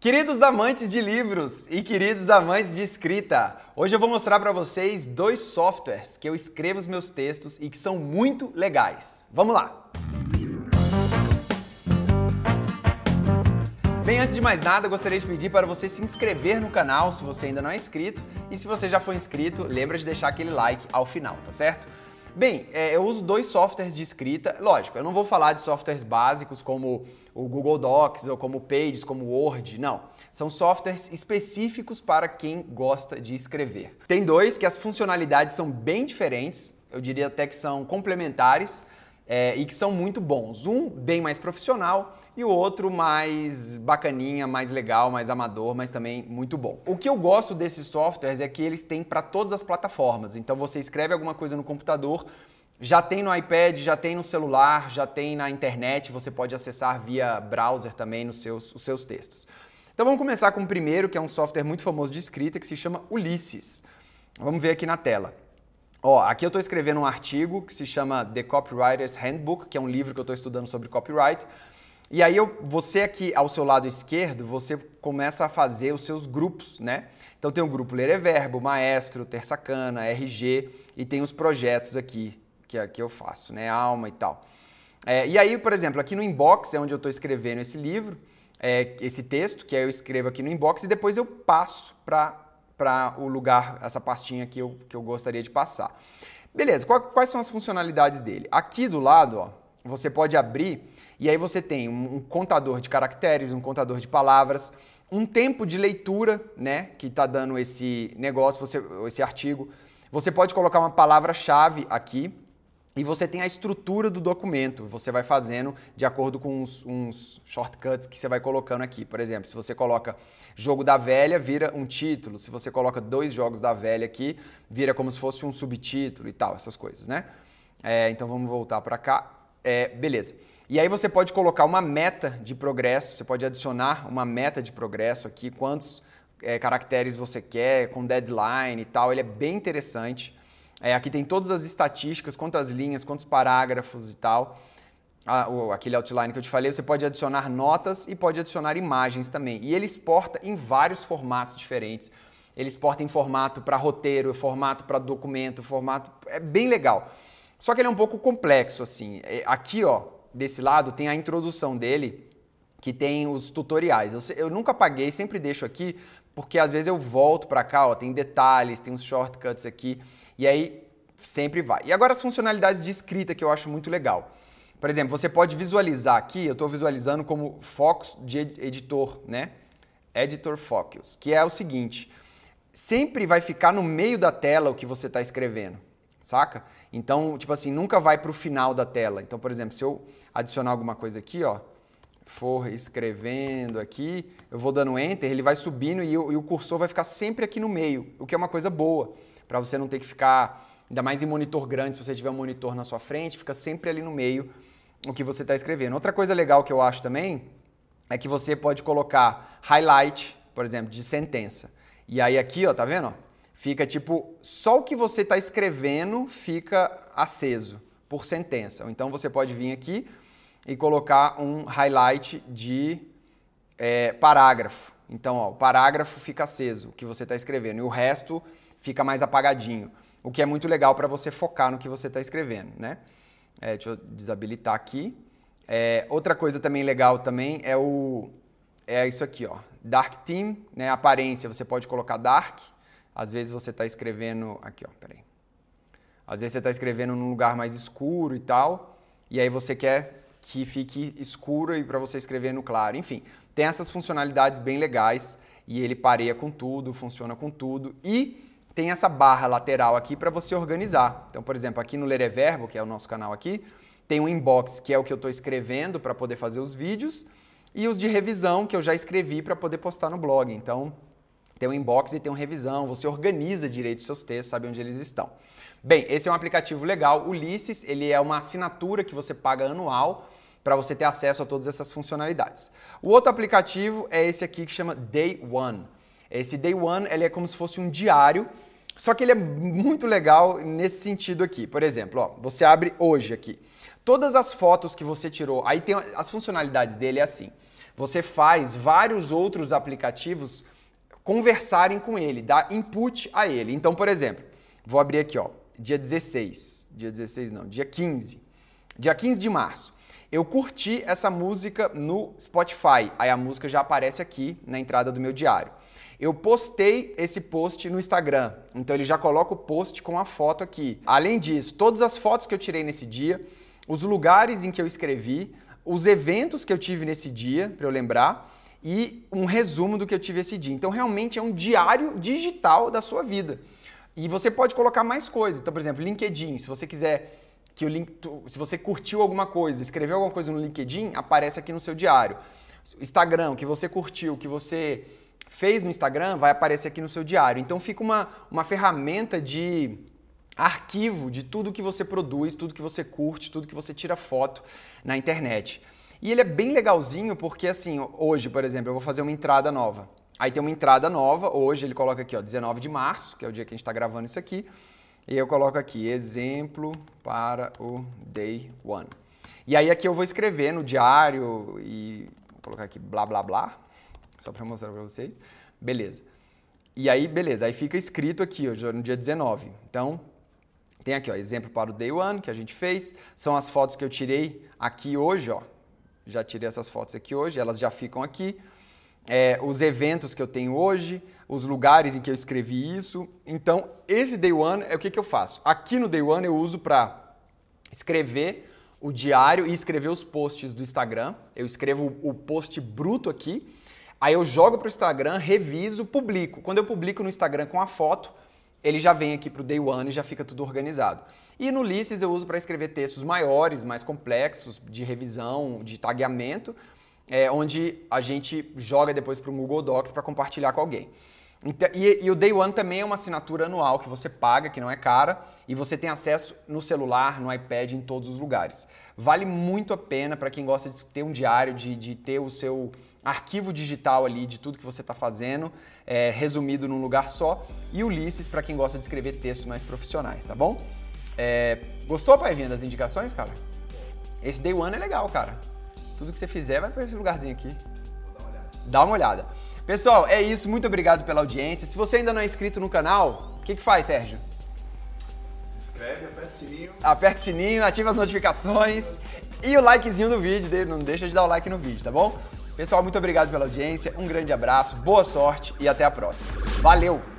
Queridos amantes de livros e queridos amantes de escrita, hoje eu vou mostrar para vocês dois softwares que eu escrevo os meus textos e que são muito legais. Vamos lá! Bem, antes de mais nada, eu gostaria de pedir para você se inscrever no canal se você ainda não é inscrito e se você já foi inscrito, lembra de deixar aquele like ao final, tá certo? Bem, é, eu uso dois softwares de escrita. Lógico, eu não vou falar de softwares básicos como o Google Docs ou como Pages, como Word, não. São softwares específicos para quem gosta de escrever. Tem dois que as funcionalidades são bem diferentes, eu diria até que são complementares é, e que são muito bons. Um bem mais profissional e o outro mais bacaninha, mais legal, mais amador, mas também muito bom. O que eu gosto desses softwares é que eles têm para todas as plataformas. Então você escreve alguma coisa no computador, já tem no iPad, já tem no celular, já tem na internet, você pode acessar via browser também nos seus, os seus textos. Então vamos começar com o primeiro, que é um software muito famoso de escrita que se chama Ulysses. Vamos ver aqui na tela. Ó, aqui eu estou escrevendo um artigo que se chama The Copywriter's Handbook, que é um livro que eu estou estudando sobre copyright. E aí eu, você aqui ao seu lado esquerdo, você começa a fazer os seus grupos, né? Então tem o grupo Ler é Verbo, Maestro, Tersacana, RG e tem os projetos aqui que aqui eu faço, né? Alma e tal. É, e aí, por exemplo, aqui no inbox é onde eu estou escrevendo esse livro, é, esse texto, que aí eu escrevo aqui no inbox e depois eu passo para para o lugar, essa pastinha que eu, que eu gostaria de passar. Beleza, quais são as funcionalidades dele? Aqui do lado, ó, você pode abrir e aí você tem um contador de caracteres, um contador de palavras, um tempo de leitura, né, que está dando esse negócio, você, esse artigo. Você pode colocar uma palavra-chave aqui, e você tem a estrutura do documento. Você vai fazendo de acordo com uns, uns, shortcuts que você vai colocando aqui. Por exemplo, se você coloca jogo da velha, vira um título. Se você coloca dois jogos da velha aqui, vira como se fosse um subtítulo e tal, essas coisas, né? É, então vamos voltar para cá. É, beleza. E aí você pode colocar uma meta de progresso, você pode adicionar uma meta de progresso aqui, quantos é, caracteres você quer, com deadline e tal. Ele é bem interessante. É, aqui tem todas as estatísticas, quantas linhas, quantos parágrafos e tal. Ah, aquele outline que eu te falei, você pode adicionar notas e pode adicionar imagens também. E ele exporta em vários formatos diferentes. Ele exporta em formato para roteiro, formato para documento, formato. É bem legal. Só que ele é um pouco complexo, assim. É, aqui, ó, desse lado, tem a introdução dele, que tem os tutoriais. Eu, eu nunca paguei, sempre deixo aqui, porque às vezes eu volto para cá, ó, tem detalhes, tem uns shortcuts aqui. E aí sempre vai. E agora as funcionalidades de escrita que eu acho muito legal. Por exemplo, você pode visualizar aqui, eu estou visualizando como focus de editor, né? Editor Focus, que é o seguinte: sempre vai ficar no meio da tela o que você está escrevendo, saca? Então, tipo assim, nunca vai para o final da tela. Então, por exemplo, se eu adicionar alguma coisa aqui, ó, for escrevendo aqui, eu vou dando enter, ele vai subindo e o, cursor vai ficar sempre aqui no meio, o que é uma coisa boa para você não ter que ficar, ainda mais em monitor grande, se você tiver um monitor na sua frente, fica sempre ali no meio o que você está escrevendo. Outra coisa legal que eu acho também é que você pode colocar highlight, por exemplo, de sentença. E aí aqui, ó, tá vendo? Fica tipo, só o que você está escrevendo fica aceso por sentença. Então você pode vir aqui e colocar um highlight de é, parágrafo. Então, ó, o parágrafo fica aceso, o que você está escrevendo, e o resto fica mais apagadinho. O que é muito legal para você focar no que você está escrevendo, né? É, deixa eu desabilitar aqui. É, outra coisa também legal também é o é isso aqui, ó. Dark Theme, né? Aparência, você pode colocar dark. Às vezes você está escrevendo aqui, ó. Peraí. Às vezes você está escrevendo num lugar mais escuro e tal, e aí você quer que fique escuro e para você escrever no claro. Enfim, tem essas funcionalidades bem legais e ele pareia com tudo, funciona com tudo e tem essa barra lateral aqui para você organizar. Então, por exemplo, aqui no Ler é Verbo, que é o nosso canal aqui, tem um inbox, que é o que eu estou escrevendo para poder fazer os vídeos, e os de revisão, que eu já escrevi para poder postar no blog. Então, tem um inbox e tem um revisão, você organiza direito seus textos, sabe onde eles estão. Bem, esse é um aplicativo legal, Ulisses, ele é uma assinatura que você paga anual para você ter acesso a todas essas funcionalidades. O outro aplicativo é esse aqui que chama Day One. Esse Day One ele é como se fosse um diário só que ele é muito legal nesse sentido aqui. Por exemplo, ó, você abre hoje aqui. Todas as fotos que você tirou, aí tem as funcionalidades dele é assim. você faz vários outros aplicativos conversarem com ele, dar input a ele. Então, por exemplo, vou abrir aqui, ó, dia 16, dia 16 não, dia 15, dia 15 de março. Eu curti essa música no Spotify, aí a música já aparece aqui na entrada do meu diário. Eu postei esse post no Instagram, então ele já coloca o post com a foto aqui. Além disso, todas as fotos que eu tirei nesse dia, os lugares em que eu escrevi, os eventos que eu tive nesse dia, para eu lembrar, e um resumo do que eu tive esse dia. Então, realmente é um diário digital da sua vida. E você pode colocar mais coisas. Então, por exemplo, LinkedIn, se você quiser que o link, se você curtiu alguma coisa, escreveu alguma coisa no LinkedIn, aparece aqui no seu diário. Instagram, que você curtiu, que você fez no Instagram, vai aparecer aqui no seu diário. Então fica uma, uma ferramenta de arquivo de tudo que você produz, tudo que você curte, tudo que você tira foto na internet. E ele é bem legalzinho porque, assim, hoje, por exemplo, eu vou fazer uma entrada nova. Aí tem uma entrada nova, hoje ele coloca aqui, ó, 19 de março, que é o dia que a gente está gravando isso aqui. E eu coloco aqui, exemplo para o day one. E aí aqui eu vou escrever no diário e vou colocar aqui blá blá blá, só para mostrar para vocês. Beleza. E aí, beleza, aí fica escrito aqui, hoje no dia 19. Então, tem aqui, ó, exemplo para o day one que a gente fez. São as fotos que eu tirei aqui hoje, ó já tirei essas fotos aqui hoje, elas já ficam aqui. É, os eventos que eu tenho hoje, os lugares em que eu escrevi isso. Então, esse Day One é o que, que eu faço. Aqui no Day One eu uso para escrever o diário e escrever os posts do Instagram. Eu escrevo o post bruto aqui, aí eu jogo para o Instagram, reviso, publico. Quando eu publico no Instagram com a foto, ele já vem aqui para o Day One e já fica tudo organizado. E no Ulysses eu uso para escrever textos maiores, mais complexos, de revisão, de tagueamento, é, onde a gente joga depois para o Google Docs para compartilhar com alguém. Então, e, e, o Day One também é uma assinatura anual que você paga, que não é cara, e você tem acesso no celular, no iPad, em todos os lugares. Vale muito a pena para quem gosta de ter um diário, de, de ter o seu arquivo digital ali de tudo que você está fazendo, é, resumido num lugar só, e Ulisses para quem gosta de escrever textos mais profissionais, tá bom? É, gostou, Paivinha, das indicações, cara? Esse Day One é legal, cara. Tudo que você fizer vai para esse lugarzinho aqui. Dá uma olhada. Pessoal, é isso. Muito obrigado pela audiência. Se você ainda não é inscrito no canal, o que, que faz, Sérgio? Se inscreve, aperta o sininho. Aperta o sininho, ativa as notificações e o likezinho do vídeo. Não deixa de dar o like no vídeo, tá bom? Pessoal, muito obrigado pela audiência. Um grande abraço, boa sorte e até a próxima. Valeu!